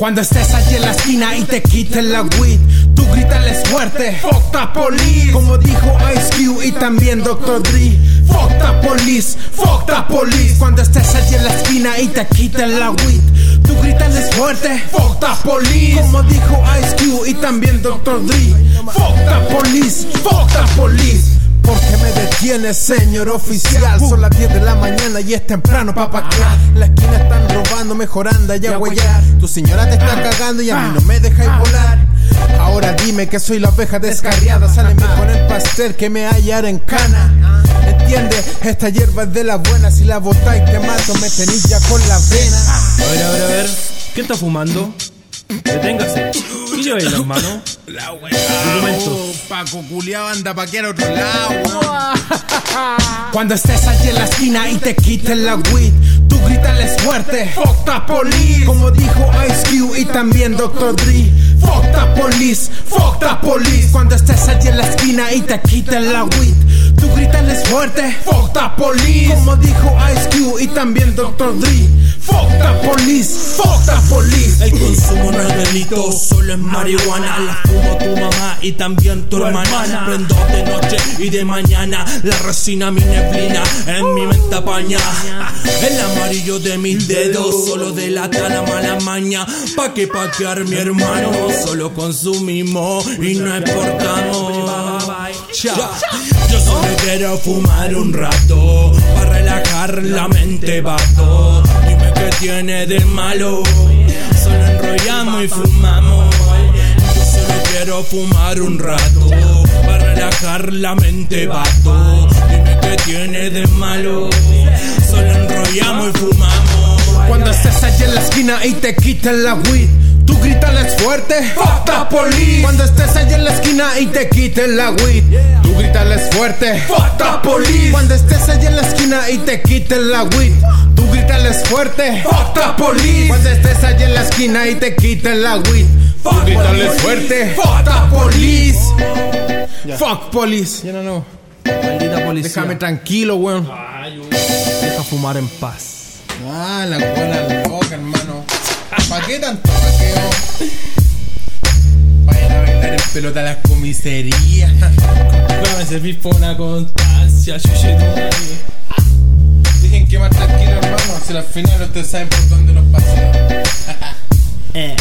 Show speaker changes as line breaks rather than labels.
Cuando estés allí en la esquina y te quiten la weed, tú grítales fuerte, fuck the police. Como dijo Ice Cube y también Dr. Dre, fuck the police, fuck the police. Cuando estés allí en la esquina y te quiten la weed, tú grítales fuerte, fuck the police. Como dijo Ice Cube y también Dr. Dre, fuck the police, fuck the police. ¿Por qué me detienes, señor oficial? Son las 10 de la mañana y es temprano pa' paquear. La esquina están robando, mejorando y huellar. Tu señora te está cagando y a mí no me dejáis volar. Ahora dime que soy la oveja descarriada. Sáleme con el pastel que me hallar en cana. Entiende, esta hierba es de la buena. Si la botáis te mato, me tenéis ya con la vena.
A ver, a ver, a ver. ¿Qué está fumando? Deténgase. ¿Qué lleva ahí en las manos?
La weá.
Documentos.
Paco culiao anda pa' que a otro lado.
Cuando estés allí en la esquina y te quiten la weed, tú grítales fuerte, fuck the police. Como dijo Ice Cube y también Dr. Dre, fuck the police, fuck the police. Cuando estés allí en la esquina y te quiten la weed, tú grítales fuerte, fuck the police. Como dijo Ice Cube y también Dr. Dre, fuck police, fuck the police.
El consumo no es delito, solo es marihuana. La fumo tu mamá y también tu hermana. Prendo de noche y de mañana. La resina, mi neblina, en mi mente apaña. El amarillo de mis dedos solo delata la mala maña. Pa' que paquear mi hermano. Solo consumimos y no exportamos. Ya. Yo solo quiero fumar un rato. Para relajar la mente, vato. Qué tiene de malo. Solo enrollamos y fumamos. Yo solo quiero fumar un rato. Para relajar la mente, vato. Dime qué tiene de malo. Solo enrollamos y fumamos.
Cuando estés allí en la esquina y te quiten la weed, tú grítales fuerte, fuck the police. Cuando estés allí en la esquina y te quiten la weed, tú grítales fuerte, fuck the police. Cuando estés allí en la esquina y te quiten la weed, grítales fuerte, fuck the police. Cuando estés allí en la esquina y te quiten la weed, grítales fuerte, fuck the police. Fuck police.
Ya no, no. Maldita policía.
Déjame tranquilo, weón.
Deja fumar en paz.
Ah, la cola loca, hermano. ¿Para qué tanto paqueo? Ir a bailar en pelota a las comisarías.
No me servís por una constancia.
Dejen que más tranquilo, hermano. Si al final ustedes saben por dónde nos paseamos.
Eh.